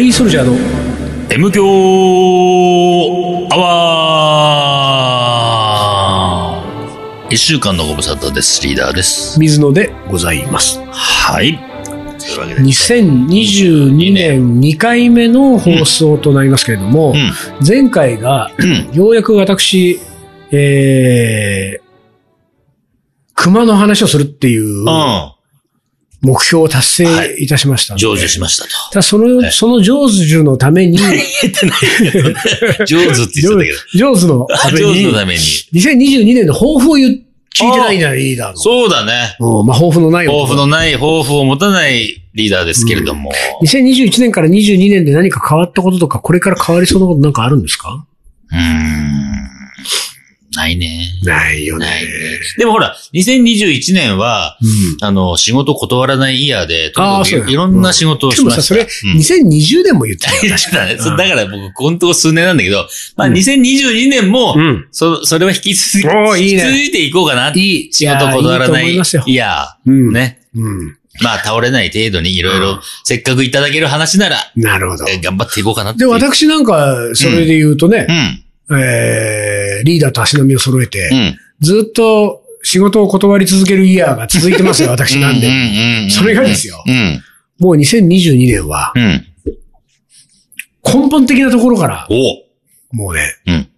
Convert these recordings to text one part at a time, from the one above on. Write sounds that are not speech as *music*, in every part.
リーソルジャーの M 強アワー一週間のご無沙汰です。リーダーです。水野でございます。はい。というわけで。2022年2回目の放送となりますけれども、うん。前回が、うん。ようやく私、えー、熊の話をするっていううん。目標を達成いたしましたので、成就しましたと。ただその、えその成就のために、言えてないけどね。上手って言ってたけど。*laughs* 上手のために上手の、ために。2022年の抱負を言う聞いてないんだ、リーダーの。そうだね。うんまあ、抱負のない抱負のない、抱負を持たないリーダーですけれども。2021年から22年で何か変わったこととか、これから変わりそうなことなんかあるんですか？うーん。ないね。ないよないね。でもほら、2021年は、うん。あの、仕事断らないイヤーで、とにかくいろんな仕事をでもさ、しました。それ、うん2020年も言ってたよ、確かだね。*laughs* そうだから僕、このとこ数年なんだけど、まあ、うん2022年も、うん。そ、それは引き続き、引き続いていこうかな。いい。仕事断らないいやいいい。うん。。ね。うん。まあ、倒れない程度にいろいうろん、せっかくいただける話なら、なるほど。え頑張っていこうかなってで。私なんか、それで言うとねう、ん。えー、リーダーと足並みを揃えてう、ん。ずっと仕事を断り続けるイヤーが続いてますよ、*laughs* 私なんうで。それがですようん。もう2022年は、うん。根本的なところから、おもうね、うん。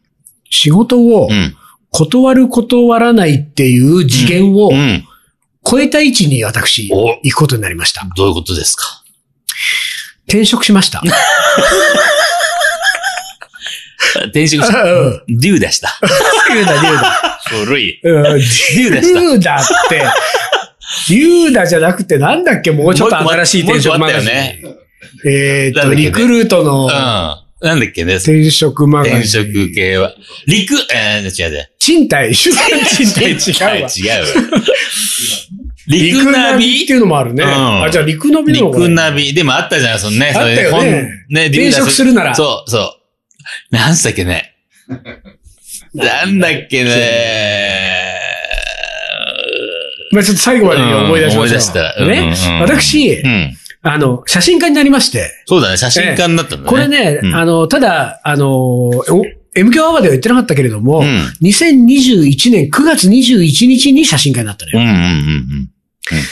仕事をうん。断る断らないっていう次元をうん。超えた位置に私、お行くことになりました。どういうことですか？転職しました。*laughs* 転職し *laughs* うんデュー出した。リュウダ、リュウダ。古い。うんデュー出した。リュウダって、リュウダじゃなくてなんだっけ？もうちょっと新しい転職マガジン。もう一個あったよえーっと、なんだっけねリクルートのうん。なんだっけね。転職マガジン。転職系は。陸、えー、違う違う。賃貸、*laughs* 主産賃貸？違うわ。違うわ。陸ナビ？っていうのもあるね。うんあ、じゃあ陸ナビなのかな陸ナビ。でもあったじゃん、そのね。あったよねそれ本ね、転職するならそう、そう。なんつっけね？なんだっけね？まあちょっと最後まで思い出しましょう。うん思い出したうんね？うん。私う、ん。あの、写真家になりまして、そうだね、写真家になったんだね。これね、うんあの、ただ、あの、お MQ アワーでは言ってなかったけれども、うん。2021年9月21日に写真家になったのよ。うんうんうん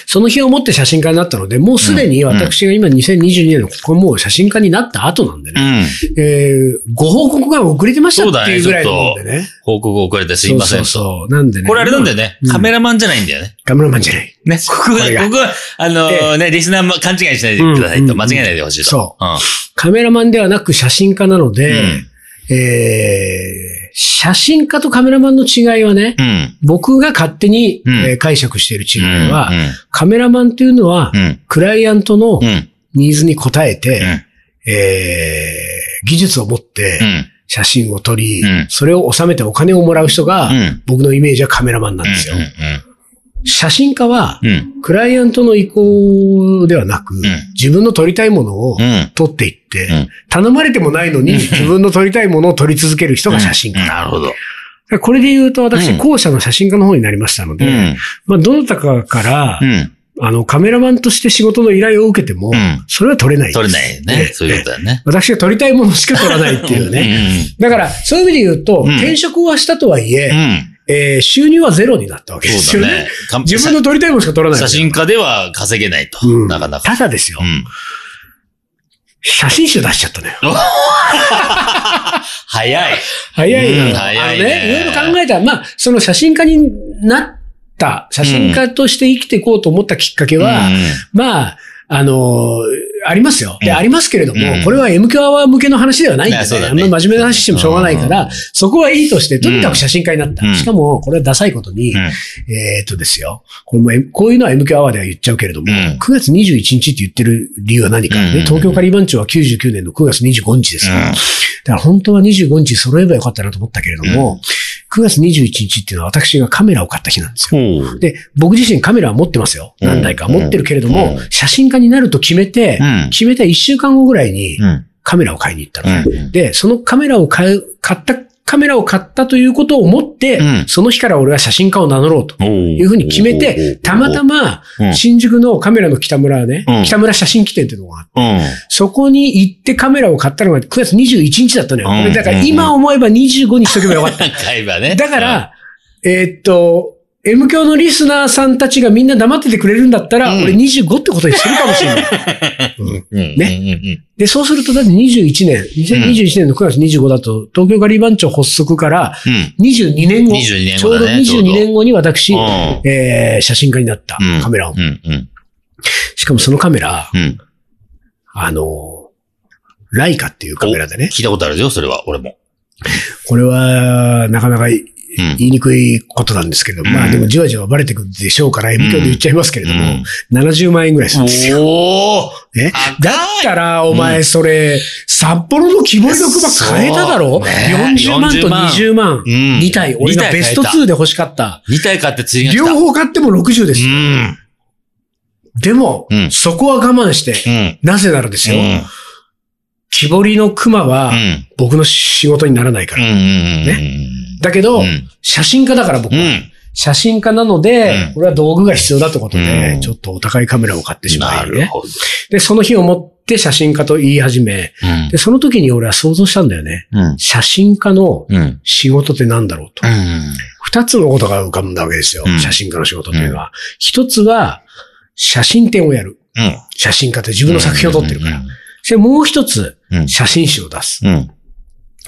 その日をもって写真家になったので、もうすでに私が今2022年のここもう写真家になった後なんでね、うん。うん。えーご報告が遅れてましたそうだねっていうぐらいのもんでね。報告遅れてすいませんと。そうそう。なんでね。これあれなんだよねう。んカメラマンじゃないんだよね。カメラマンじゃない。ね。こここれがここは、あのーね、リスナーも勘違いしないでくださいと。うん間違えないでほしいと。。そううん。カメラマンではなく写真家なので、うんえー写真家とカメラマンの違いはね、うん。僕が勝手に、うんえー解釈している違うん。いは、カメラマンというのは、うん。クライアントのうん。ニーズに応えて、うん。えー技術を持ってうん。写真を撮り、うんそれを収めてお金をもらう人が、うん。僕のイメージはカメラマンなんですよ。うん。写真家は、うん。クライアントの意向ではなく、ん自分の撮りたいものをうん。撮っていって、うん頼まれてもないのに自分の撮りたいものを撮り続ける人が写真家。なるほど。これで言うと私、うん後者の写真家の方になりましたので、うん。まあ、どなたかから、うん。あの、カメラマンとして仕事の依頼を受けても、うんそれは撮れないです。取れないよね。そういうことだよね。私が撮りたいものしか撮らないっていうね。ね。だから、そういう意味で言うと、うん転職はしたとはいえ、うん。えー収入はゼロになったわけですよね。ね。*laughs* か自分の撮りたいものしか撮らない。写真家では稼げないとう。んなかなか。ただですよ、うん。写真集出しちゃったのよ。*laughs* 早い。早いな。うん早いねあのね、いろいろ考えたら、まあ、その写真家になった、写真家として生きていこうと思ったきっかけは、まあ、あのありますよ。で、うん。ありますけれども、うん。これは MQ アワー向けの話ではないんで、ね、ね。あんま真面目な話してもしょうがないから、うん。そこはいいとして、とにかく写真家になった。うん。しかも、これはダサいことに、うん。えーっとですよ。これも、こういうのは MQ アワーでは言っちゃうけれども、うん。9月21日って言ってる理由は何か、ね。うん。東京カリバン町は99年の9月25日ですよ。うん。だから本当は25日揃えばよかったなと思ったけれども、9月21日っていうのは私がカメラを買った日なんですよ。で、僕自身カメラは持ってますよ。うん何台か持ってるけれども、うん写真家になると決めて、うん決めた1週間後ぐらいにうん。カメラを買いに行ったの。うん。で、そのカメラを買う、買ったカメラを買ったということを思って、うん。その日から俺は写真家を名乗ろうといいうふうに決めて、たまたまうん。新宿のカメラの北村ね、うん。北村写真機店っていうのがあって、うん。そこに行ってカメラを買ったのが9月21日だったのよ。だから今思えば25にしとけばよかった。*laughs* だから、えーっと、M 教のリスナーさんたちがみんな黙っててくれるんだったら、うん俺25ってことにするかもしれない。ねで、そうすると、だって21年、2021年の9月25だと、東京ガリバン町発足からうん。うん。22年後、22年ちょうど後だね。22年後に私、うんえー写真家になったうんカメラを。しかもそのカメラ、うん。あの、ライカっていうカメラでね。聞いたことあるよ、それは、俺も。これは、なかなか。言いにくいことなんですけど、うんまあでもじわじわバレてくるでしょうから、M 教で言っちゃいますけれども、うん70万円ぐらいするんですよ。おだったら、お前、それ、札幌の木彫りの熊買えただろ、ね ?40 万と20万。うん。2体。俺がベスト2で欲しかった。2体買って次が来た。両方買っても60ですうよ。ん。でも、うんそこは我慢して、うん。なぜならですよ、うん。木彫りの熊はうん。僕の仕事にならないから。ん。だけど、うん写真家だから僕は。うん。写真家なので、うんこれは道具が必要だってことで、うんちょっとお高いカメラを買ってしまいるほど。で、その日をもって写真家と言い始め、うんで、その時に俺は想像したんだよね。うん。写真家のうん。仕事って何だろうと。うん。二つのことが浮かんだわけですよ。うん写真家の仕事っていうのは。一つは、写真展をやる。うん。写真家って自分の作品を撮ってるから。うん。で、もう一つ、うん。写真集を出す。うん。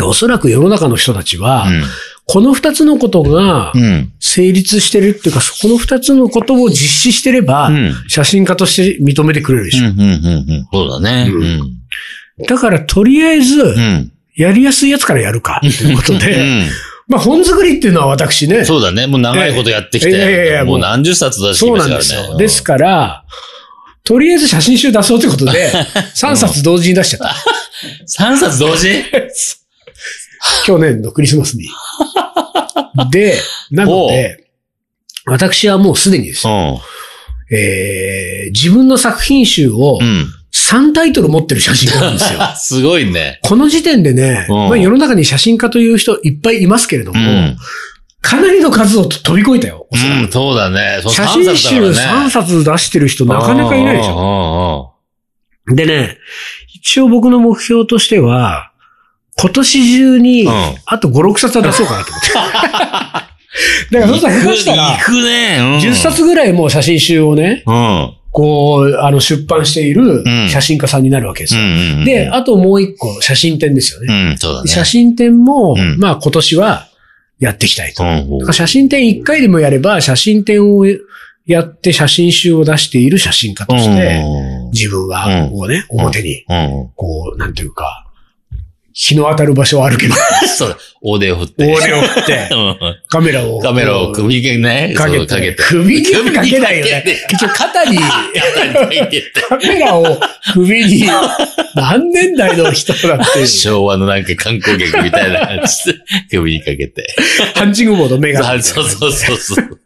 おそらく世の中の人たちは、うん。この二つのことがうん。成立してるっていうか、この二つのことを実施してれば、うん。写真家として認めてくれるでしょ。そうだね。ううん。だから、とりあえず、うん。やりやすいやつからやるか、ということで、うん。まあ、本作りっていうのは私ね、そうだね。もう長いことやってきいやいやいて、やもう何十冊出してきたからね。なんですよ。ですから、とりあえず写真集出そうということで、*laughs* 3冊同時に出しちゃった。*laughs* 3冊同時？*laughs* 去年のクリスマスに。で、なので、私はもうすでにですね、えー、自分の作品集をうん。うん。3タイトル持ってる写真家なんですよ。すごいね。この時点でね、うんまあ世の中に写真家という人いっぱいいますけれども、うん。かなりの数を飛び越えたよ。うん、そうだね。写3真集冊だからね3冊出してる人なかなかいないでしょ。ょ。でね、一応僕の目標としては、今年中にうん、あと5、6冊は出そうかなと思って。*laughs* だから、そしたら下手したら行、くね。うん10冊ぐらいもう写真集をね、うん。こう、あの、出版しているうん写真家さんになるわけですよ。うん。で、あともう一個、写真展ですよね。写真展も、うんまあ今年はやっていきたいと。写真展1回でもやれば、写真展をやって写真集を出している写真家として、自分は、うんこうね、表に、うん。こう、なんていうか、日の当たる場所はあるけど、*laughs* そうだ。大手を振って。大手を振って、*laughs* うんカメラを。カメラを首にね、かけて。かけて。首にはかけないよね首にかけて。結局肩に、かけてカメラを首に、何年代の人だって昭和のなんか観光客みたいな感じで、首にかけて。ハンチングボード目が。そうそうそうそう。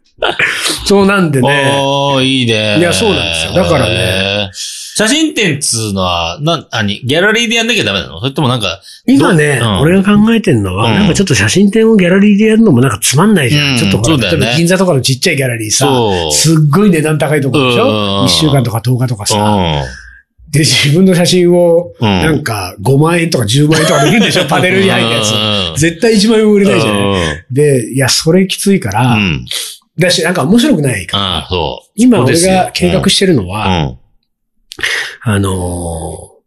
そうなんでね。おー、いいね。いやそうなんですよだからねね。写真展っつうのは、な、あに、ギャラリーでやんなきゃダメなの？それともなんか、今ね、う？ん俺が考えてるのは、うんなんかちょっと写真展をギャラリーでやるのもなんかつまんないじゃん。うんちょっとほら、ね銀座とかのちっちゃいギャラリーさ。すっごい値段高いところでしうんょ ?1 週間とか10日とかさ。うで、自分の写真を。なんか5万円とか10万円とかで売るんでしょ？*laughs* パネルに入ったやつ。つ絶対1万円も売れないじゃないうんで、いや、それきついから、うん。だし、なんか面白くないから。今俺が計画してるのうは、ん。あのー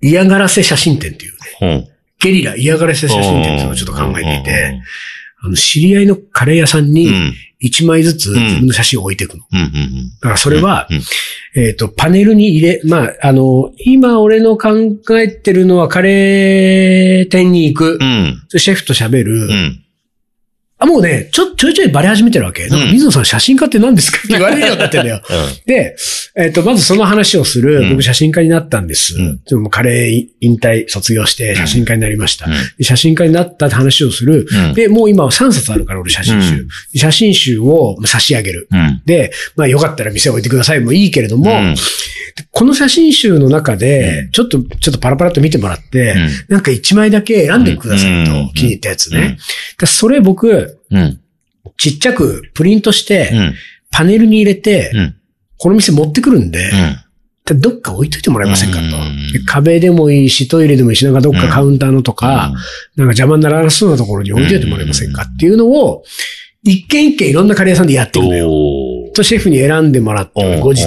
嫌がらせ写真展っていうね、うん。ゲリラ嫌がらせ写真展っていうのをちょっと考えていて、あの、知り合いのカレー屋さんにん。1枚ずつ自分の写真を置いていくの。うん。うん。だからそれは、うん、えっ、と、パネルに入れ、まあ、あの、今俺の考えてるのはカレー店に行くう、ん。シェフと喋る、うん。あ、もうね、ちょ、ちょいちょいバレ始めてるわけ。なんか、水野さん写真家って何ですかって *laughs* 言われるようになってんだよ。で、えっ、と、まずその話をする、僕写真家になったんです。でも、カレー引退、卒業して写真家になりました。写真家になったって話をする。で、もう今は3冊あるから、俺写真集。写真集を差し上げる。で、まあ、よかったら店置いてください。もいいけれども、この写真集の中で、ちょっと、ちょっとパラパラと見てもらって、なんか1枚だけ選んでくださいと、気に入ったやつね。それ僕、うん。ちっちゃくプリントして、パネルに入れて、この店持ってくるんで、どっか置いといてもらえませんかと。壁でもいいし、トイレでもいいし、なんかどっかカウンターのとか、なんか邪魔にならなそうなところに置いといてもらえませんかっていうのを、一軒一軒いろんなカレー屋さんでやっていくのよ。とシェフに選んでもらって、後日、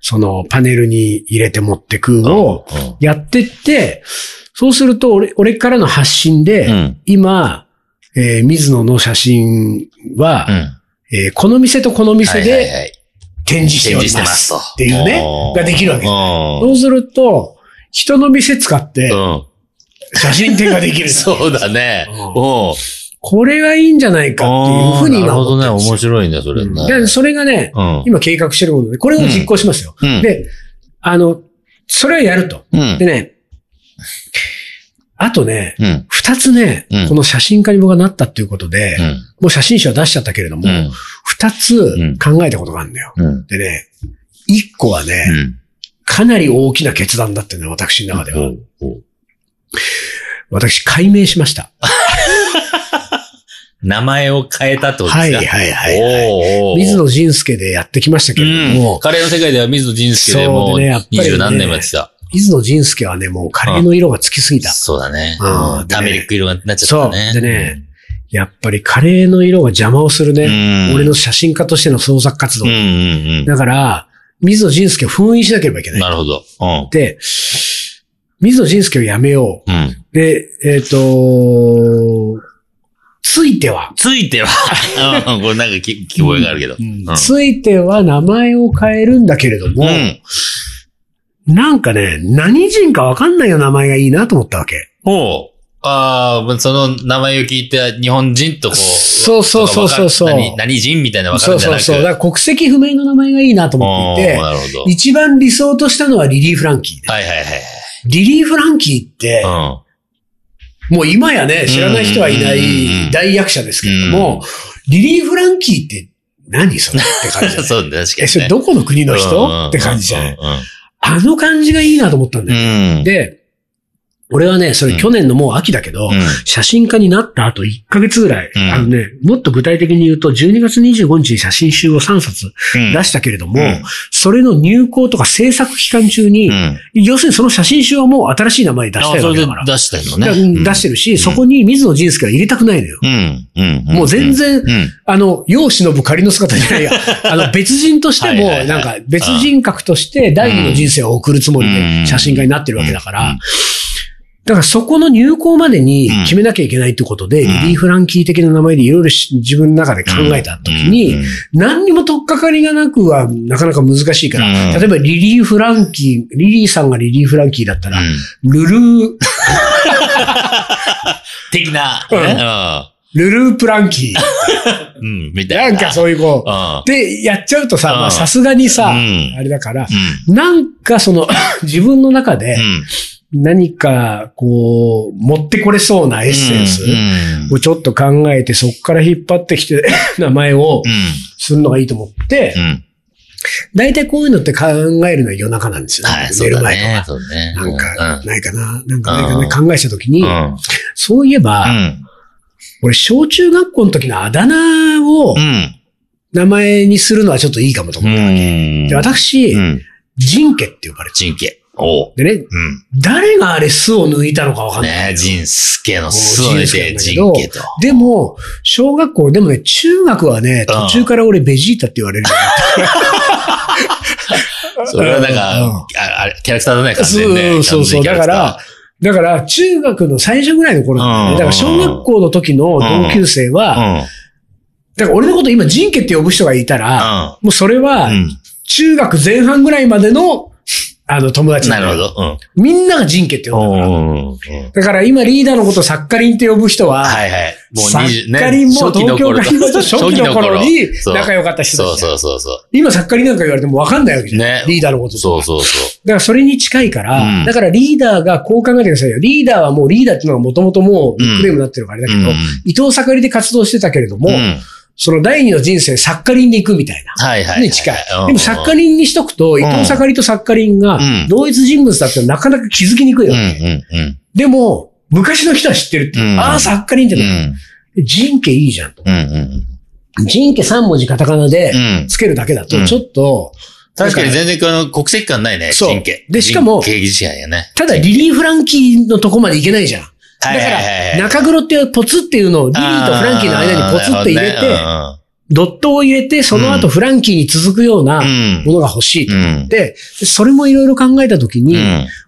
そのパネルに入れて持ってくをやってって、そうすると俺、俺からの発信で、今、えー、水野の写真は、うん、えー、この店とこの店で展示しておりますっていうね、ができるわけ。そうすると、人の店使って、写真展ができる。*laughs* そうだね。これがいいんじゃないかっていうふうに今なるほどね。面白いね、それね。で、それがね、今計画してるもので、これを実行しますよ。で、あの、それをやると。でね、あとね、二、うん、つね、うん、この写真家に僕がなったっていうことで、うん、もう写真集は出しちゃったけれども、二、つ考えたことがあるんだよ。でね、一個はね、かなり大きな決断だってね、私の中では。私、解明しました。*laughs* 名前を変えたとですか？はいはいはい、はい、水野仁介でやってきましたけれども。カレーの世界では水野仁介でもう二十何年もやってた。水野仁介はね、もうカレーの色がつきすぎた。そうだね。うん。ターメリック色になっちゃったね。そう。でね、やっぱりカレーの色が邪魔をするね。俺の写真家としての創作活動。だから、水野仁介を封印しなければいけない。なるほど。で、水野仁介をやめよう。で、えっ、と、ついては。ついては。*laughs* これなんか聞こえがあるけど。ついては名前を変えるんだけれども、なんかね、何人かわかんないよ名前がいいなと思ったわけ。おう。ああ、その名前を聞いて日本人とこう。そうそうそうそうそう何。何人みたいなわかるんじゃなくそうそうそう。だから国籍不明の名前がいいなと思っていて、なるほど一番理想としたのはリリー・フランキー、はいはいはい。リリー・フランキーって、うん、もう今やね、知らない人はいない大役者ですけれども、リリー・フランキーって何それって感じ *laughs* そうだ、確かに、ね。え、それどこの国の人って感じじゃない。あの感じがいいなと思ったんだよ。うん、で、俺はね、それ去年のもう秋だけど、うん、写真家になった後1ヶ月ぐらい、うん、あのね、もっと具体的に言うと、12月25日に写真集を3冊出したけれども、うん、それの入稿とか制作期間中に、要するにその写真集はもう新しい名前で出したいわけだから。出したいのね。出してるし、そこに水野仁介は入れたくないのよ。もう全然、あの、世を忍ぶ仮の姿じゃないや、*laughs* あの、別人としても、なんか別人格として第二の人生を送るつもりで写真家になってるわけだから、だからそこの入校までに決めなきゃいけないってことで、うん、リリー・フランキー的な名前でいろいろ自分の中で考えたときに、何にも取っかかりがなくはなかなか難しいから、例えばリリー・フランキー、リリーさんがリリー・フランキーだったら、ルルー。的な、ルループランキー。うん、みたいな。なんかそういうこう。で、やっちゃうとさ、さすがにさ、あれだから、なんかその、*coughs* 自分の中で、何か、こう、持ってこれそうなエッセンスをちょっと考えて、そこから引っ張ってきて、*laughs* 名前をするのがいいと思って、大体こういうのって考えるのは夜中なんですよ、ね。寝る前とか。なんか、ないかな、なんかないかな、考えたときに、そういえば、俺、小中学校の時のあだ名を、名前にするのはちょっといいかもと思ったわけ。で、私、ジンケって呼ばれてジンケ。おでね、うん、誰があれ巣を抜いたのかわかんない。ねジンスケの巣を抜いて、ジンケと。でも、小学校、でもね、中学はね、途中から俺ベジータって言われる *laughs* それはなんか、あれ、キャラクターだね、完全に、ね。そうそうそう。だから、だから、中学の最初ぐらいの頃だね。だから、小学校の時の同級生は、だから俺のこと今、ジンケって呼ぶ人がいたら、もうそれは、中学前半ぐらいまでのあの、友達なるほど。みんなが人家って呼んだから。だから今リーダーのことをサッカリンって呼ぶ人は、はいはい。もうサッカリンも東京カリ初期の頃に仲良かった人たち。そうそうそう。今サッカリンなんか言われても分かんないわけじゃん。ね。リーダーのことそうそうそう。だからそれに近いから、だからリーダーがこう考えてくださいよ。リーダーはもうリーダーっていうのがもともともうニックネームになってるからあれだけど、伊藤盛りで活動してたけれども、その第二の人生、サッカリンで行くみたいな。はいはい。に近い。でもサッカリンにしとくと、伊藤サカリとサッカリンが同一人物だってなかなか気づきにくいよ。でも、昔の人は知ってるって。ああ、サッカリンっての。人家いいじゃんと。人家3文字カタカナでつけるだけだと、ちょっと、確かに全然この国籍感ないね、人家。で、しかも、ただリリー・フランキーのとこまでいけないじゃん。だから、中黒っていうポツっていうのをリリーとフランキーの間にポツって入れて、ドットを入れて、その後フランキーに続くようなものが欲しいで、それもいろいろ考えたときに、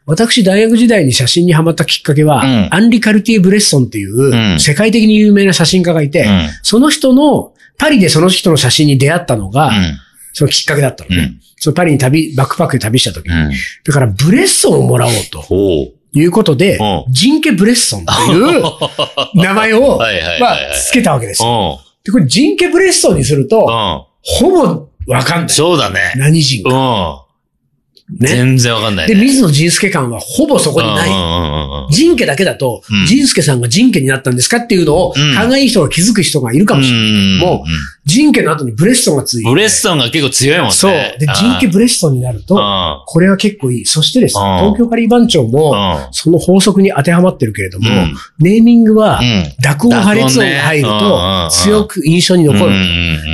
私大学時代に写真にハマったきっかけは、アンリ・カルティエ・ブレッソンっていう世界的に有名な写真家がいて、その人の、パリでその人の写真に出会ったのが、そのきっかけだったのね。そのパリに旅、バックパックで旅した時に。だからブレッソンをもらおうと。いうことで、ジンケ・ブレッソンという *laughs* 名前を、まあ、つけたわけですよ。で、これジンケ・ブレッソンにすると、ほぼわかんない。そうだね。何人か。ね。全然わかんない、ね、で、水野仁介感はほぼそこにない。仁家だけだと、仁介さんが仁家になったんですかっていうのを、考えいい人が気づく人がいるかもしれない。けども、仁家の後にブレッソンがついて。ブレッソンが結構強いもんね。そう。で、仁家ブレッソンになると、これは結構いい。そしてですね、東京カリー番長も、その法則に当てはまってるけれども、ネーミングは、濁音破裂音が入ると、強く印象に残る。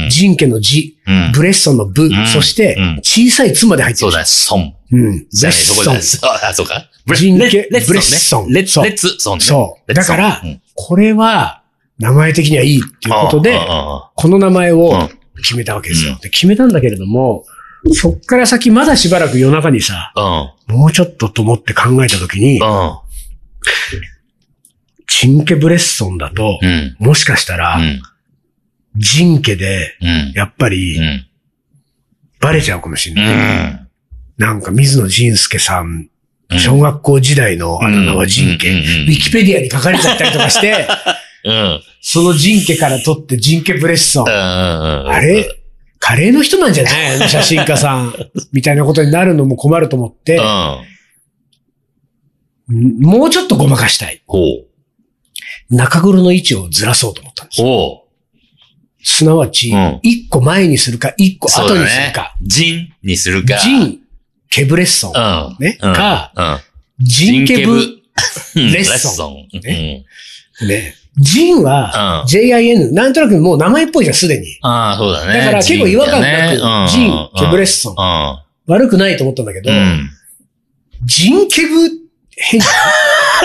ジンケのジ、ブレッソンのブ、そして、小さいツまで入ってる。そうだ、ソン。うん。ブレッソン。あ、そうか。ブレッソン。レッツ、レッツ、ソン。そう。だから、これは、名前的にはいいっていうことで、この名前を決めたわけですよ。で決めたんだけれども、そっから先まだしばらく夜中にさ、もうちょっとと思って考えたときに、チンケブレッソンだと、もしかしたら、ジンケで、やっぱり、バレちゃうかもしれない。なんか水野仁介さん、小学校時代のあだ名はジンケ、ウィキペディアに書かれちゃったりとかして、*laughs* そのジンケから取ってジンケブレッソ。ン。あれ？カレーの人なんじゃない？*laughs* の写真家さん。みたいなことになるのも困ると思って、もうちょっとごまかしたい。中黒の位置をずらそうと思ったんですよ。すなわち、一個前にするか、一個後にするか。ジンにするか。ジン、ケブレッソン。ね。か、ジンケブレッソン。ね。ね。ジンは、JIN、なんとなくもう名前っぽいじゃん、すでに。ああ、そうだね。だから結構違和感なく、ジン、ケブレッソン。悪くないと思ったんだけど、ジンケブ、変じゃん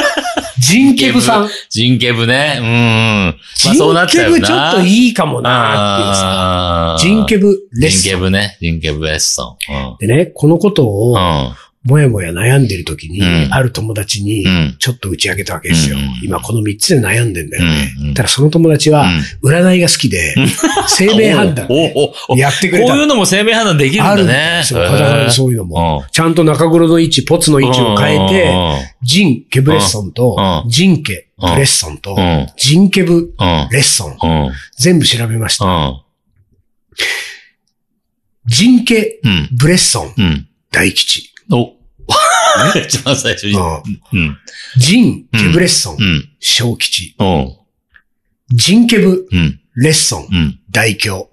*laughs* ジンケブさん。ジンケブね。うん。ジンケブちょっといいかもなっていうさ。ジンケブレッソン。ジンケブね。ジンケブレッソン。でね、このことを、もやもや悩んでる時に、ある友達に、ちょっと打ち上げたわけですよ。今この3つで悩んでんだよね。ただその友達は、占いが好きで、生命判断やってくれた。こういうのも生命判断できるんだね。ある。そういうのも。ちゃんと中黒の位置、ポツの位置を変えて、ジン・ケブレッソンと、ジンケ・ブレッソンと、ジンケブ・レッソン。全部調べました。ジンケ・ブレッソン、大吉。お *laughs* 一番最初に。うん。ジン・ケブレッソン、小吉。ジンケブ、レッソン、大京。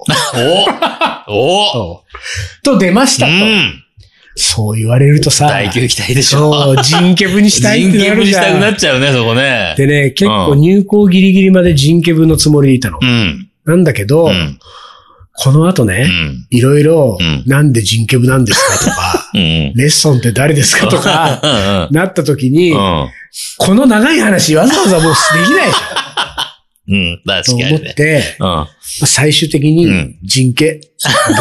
おお *laughs* と出ましたと。そう言われるとさ。大級期待でしょ。ジンケブにしたいってなるじゃん。ジンケブにしたくなっちゃうね、そこね。でね、結構入校ギリギリまでジンケブのつもりでいたの。うん。なんだけど、この後ね、いろいろ、なんで人ケブなんですかとか、*laughs* レッソンって誰ですかとか、なった時に、この長い話わざわざもうできないでしょ。うん、確かに、ね。と思って、うん、最終的に人家、レ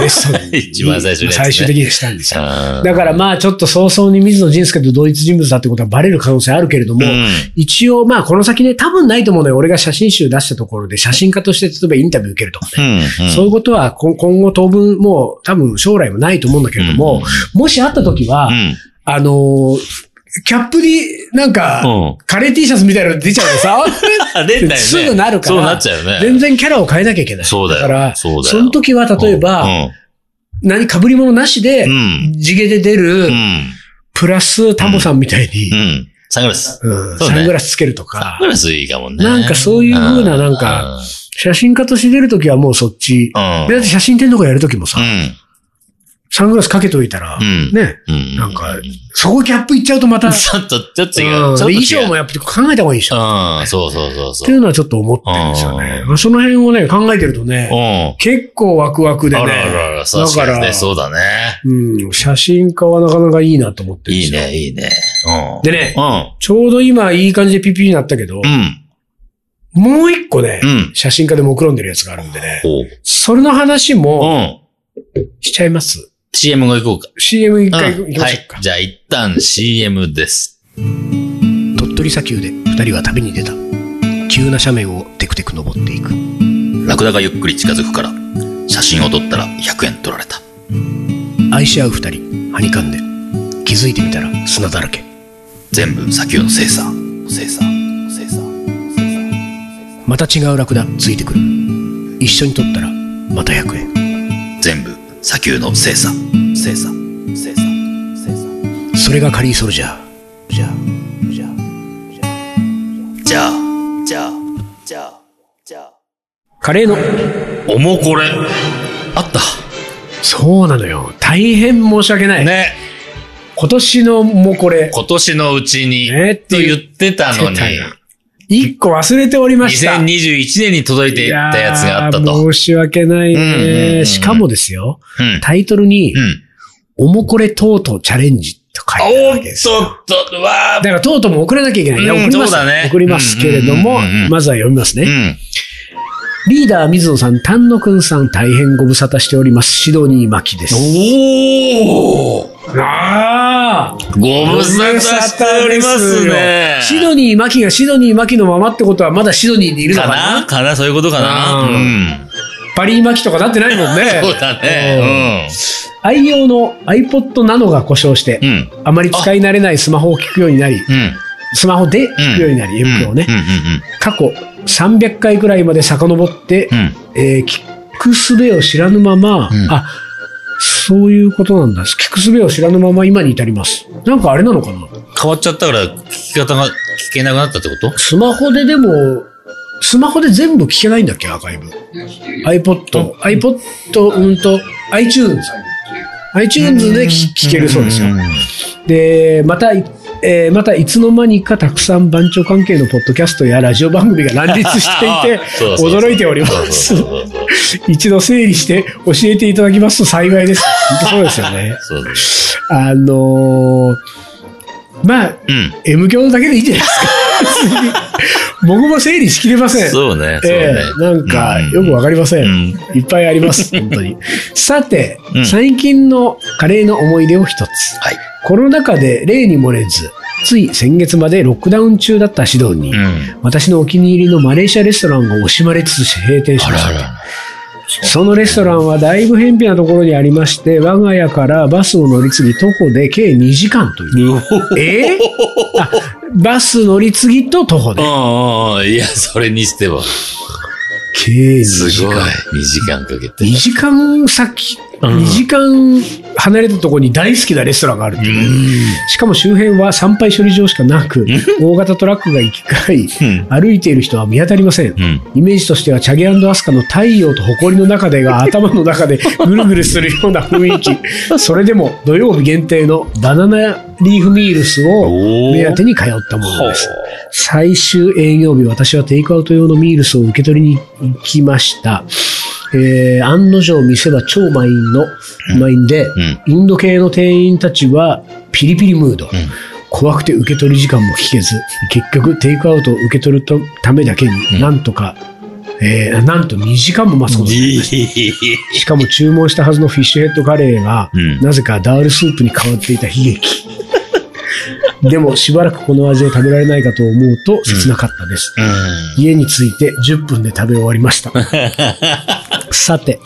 ッスン一番最初に、ね、最終的にしたんですよ。だからまあちょっと早々に水野仁介と同一人物だってことはバレる可能性あるけれども、うん、一応まあこの先ね、多分ないと思うのよ。俺が写真集出したところで写真家として例えばインタビュー受けるとかね。うんうん、そういうことは今後当分もう多分将来もないと思うんだけれども、もしあった時は、あのーキャップになんか、うん。カレー T シャツみたいなの出ちゃうとさ、*laughs* あ、出たよね。すぐなるからそうなっちゃうよね。全然キャラを変えなきゃいけない。そうだよから、その時は例えば、何、被り物なしでう、ん。地毛で出るう、ん。プラスタモさんみたいにう、ん。サングラス。うんねサングラスつけるとサかング、ラスいいかもね。なんかそういう風ななんか、写真家として出るときはもうそっち。うん。でだって写真展とかやるときもさう、ん。サングラスかけといたら、うんね、うん。なんかそこキャップいっちゃうとまた、うんちょっと、ちょっと違う。衣装もやっぱり考えた方がいいでしょ。うん、そうそうそうってそう。いうのはちょっと思ってるんですよねう。まあその辺をね、考えてるとね、うん。結構ワクワクでね。あらあらあら、だ確か、からにね、そうだね。うん、写真家はなかなかいいなと思ってる。いいね、いいね。うん。でね、うん。ちょうど今いい感じでピピになったけど、うん。もう一個ね、うん。写真家で目論んでるやつがあるんでね。それの話もうん。しちゃいます？CM が行こうか。CM 一回うん行きましょうか。はい。じゃあ一旦 CM です。鳥取砂丘で二人は旅に出た。急な斜面をテクテク登っていく。ラクダがゆっくり近づくから、写真を撮ったら100円取られた。愛し合う二人、はにかんで。気づいてみたら砂だらけ。全部砂丘の精査。精査。精査。また違うラクダついてくる。一緒に撮ったらまた100円。砂丘の精査。精査。精査。精査。それがカリーソルジャー。じゃあ、じゃあ、じゃあ、じゃあ、じゃあ、じゃあ。カレーの。おもこれ。あった。そうなのよ。大変申し訳ない。ね。今年のもうこれ、今年のうちに、ねと言ってたのに、一個忘れておりました。2021年に届いていったやつがあったと。申し訳ないね。しかもですよ、うん。タイトルにう、ん。おもこれとうとうチャレンジと書いてあるおっわけですよ。とっと、うわだからとうとうも送らなきゃいけない。送ります。ね送りますけれども、まずは読みますね。リーダー水野さん、丹野くんさん、大変ご無沙汰しております。シドニー巻きです。おーああご無沙汰しておりますね。シドニー巻きがシドニー巻きのままってことはまだシドニーでいるのかかな？なかな？そういうことかな？ううんん。パリー巻きとかなってないもんね。そうだね。愛用の iPod Nano が故障して、うん。うん。あまり使い慣れないスマホを聞くようになり、うん。スマホで聞くようになり、うん M 響をね、うんうん過去300回くらいまで遡って、うん。うん。えー聞く術を知らぬまま、うんあ、そういうことなんだ。聞く術を知らぬまま今に至ります。なんかあれなのかな？変わっちゃったから聞き方が聞けなくなったってこと？スマホででも、スマホで全部聞けないんだっけ？アーカイブ。iPod、iPod、うんと、iTunes。iTunes で聞聞けるそうですよ。で、また、えーまたいつの間にかたくさん番長関係のポッドキャストやラジオ番組が乱立していて *laughs* 驚いております一度整理して教えていただきますと幸いです。本 *laughs* 当そうですよね。そうです。あのーまあ、うん。M 教だけでいいんじゃないですか。*laughs* 僕も整理しきれません。そうね。そうえねえ。なんか、うんよくわかりません。うんいっぱいあります、本当に。さて、うん最近のカレーの思い出を一つ。はい。コロナ禍で例に漏れず、つい先月までロックダウン中だったシドニー。うん。私のお気に入りのマレーシアレストランが惜しまれつつ閉店しました。あらあら。そのレストランはだいぶ偏僻なところにありまして、我が家からバスを乗り継ぎ徒歩で計2時間という。えー？あバス乗り継ぎと徒歩で。ああ、いや、それにしては、計2すごい。時間。2時間かけて。2時間先、うん2時間離れたところに大好きなレストランがあるっていう。しかも周辺は参拝処理場しかなく、大型トラックが行き交い、うん。歩いている人は見当たりません。うん。イメージとしては、チャゲアスカの太陽と埃の中でが頭の中でぐるぐるするような雰囲気。*laughs* それでも土曜日限定のバナナリーフミールスを目当てに通ったものです。最終営業日、私はテイクアウト用のミールスを受け取りに行きました。えー案の定店は超満員の、満員で、うん。インド系の店員たちはピリピリムード。ん怖くて受け取り時間も引けず、結局テイクアウトを受け取るとためだけに、うんなんとか、えーなんと2時間も待つことになりました。しかも注文したはずのフィッシュヘッドカレーが、うんなぜかダールスープに変わっていた悲劇。*laughs* でもしばらくこの味を食べられないかと思うと切なかったです。うん。家に着いて10分で食べ終わりました。*laughs* さて、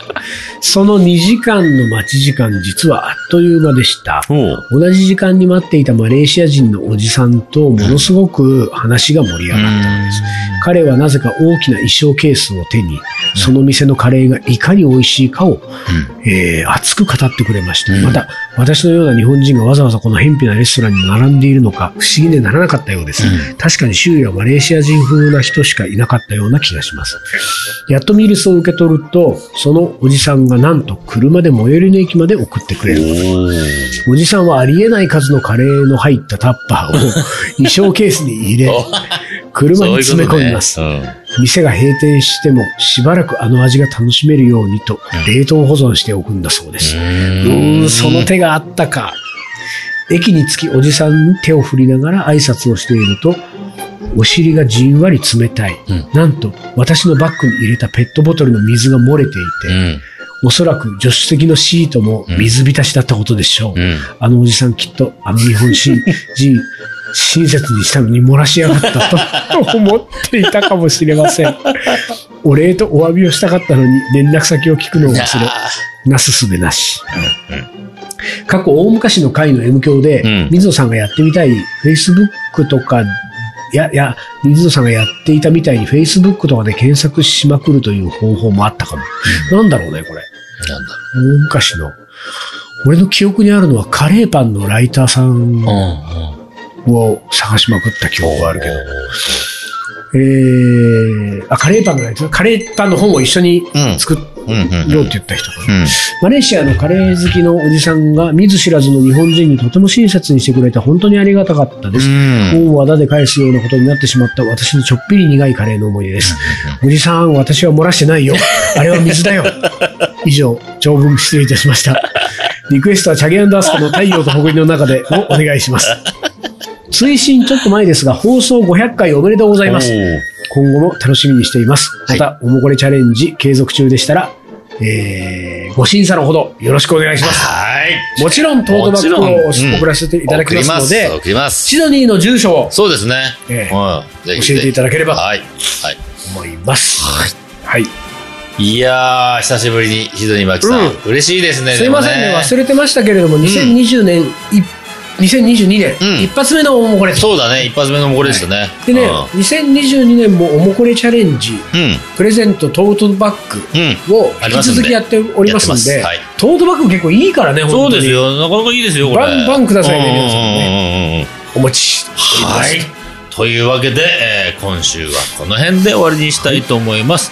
その2時間の待ち時間、実はあっという間でした。同じ時間に待っていたマレーシア人のおじさんとものすごく話が盛り上がったのです。彼はなぜか大きな衣装ケースを手に、その店のカレーがいかに美味しいかを、えー熱く語ってくれました。うんまた、私のような日本人がわざわざこの偏僻なレストランに並んでいるのか、不思議でならなかったようです。うん確かに周囲はマレーシア人風な人しかいなかったような気がします。やっとミルスを受け取ると、そのおじさんがなんと車で最寄りの駅まで送ってくれるおじさんはありえない数のカレーの入ったタッパーを *laughs* 衣装ケースに入れ、車に詰め込みます。店が閉店してもしばらくあの味が楽しめるようにと冷凍保存しておくんだそうです。うーん、その手があったか。駅に着きおじさんに手を振りながら挨拶をしていると、お尻がじんわり冷たい。うんなんと、私のバッグに入れたペットボトルの水が漏れていて、うん。おそらく助手席のシートも水浸しだったことでしょう。うん。あのおじさんきっとあの日本人、人、親切にしたのに漏らしやがったと思っていたかもしれません。*laughs* お礼とお詫びをしたかったのに連絡先を聞くのを忘れ、なすすべなし。過去大昔の回の M 教で、うん水野さんがやってみたい Facebook とか、いや、いや、水野さんがやっていたみたいに Facebook とかで検索しまくるという方法もあったかも。なんだろうね、これ。なんだ。大昔の。俺の記憶にあるのはカレーパンのライターさんうん。を探しまくった記憶があるけど。えー、あ、カレーパンのライター、カレーパンの本を一緒にうん作ろうって言った人かな。うん。マレーシアのカレー好きのおじさんが見ず知らずの日本人にとても親切にしてくれて本当にありがたかったです。うん。本をあだで返すようなことになってしまった私のちょっぴり苦いカレーの思い出です。おじさん、私は漏らしてないよ。あれは水だよ。*laughs* 以上、長文失礼いたしました。リクエストはチャゲアンダースコの太陽と誇りの中でをお願いします。追伸ちょっと前ですが、放送500回おめでとうございます。今後も楽しみにしています。はいまた、おもこれチャレンジ継続中でしたら、えー、ご審査のほどよろしくお願いします。はい。もちろんトートバッグを送らせていただきますので、送ります。シドニーの住所をそうですね。ええうん。教えていただければとはい。はい。思います。はい。はい。いやー、久しぶりにシドニーマキさん。うん嬉しいですね。すいませんね、忘れれてましたけれども、2020年、い2022年、うん一発目のおもこれ。そうだね。一発目のもこれでしたね。でね、2022年もおもこれチャレンジ、うん。うん。プレゼントトートバッうん。グをありますんで引き続きやっておりますので、やってますはいトートバッグ結構いいからね、そうですよ。なかなかいいですよ、これ。バンバンくださいねうん皆さんね。お持ちしておりますはい。というわけで、えー今週はこの辺で終わりにしたいと思います。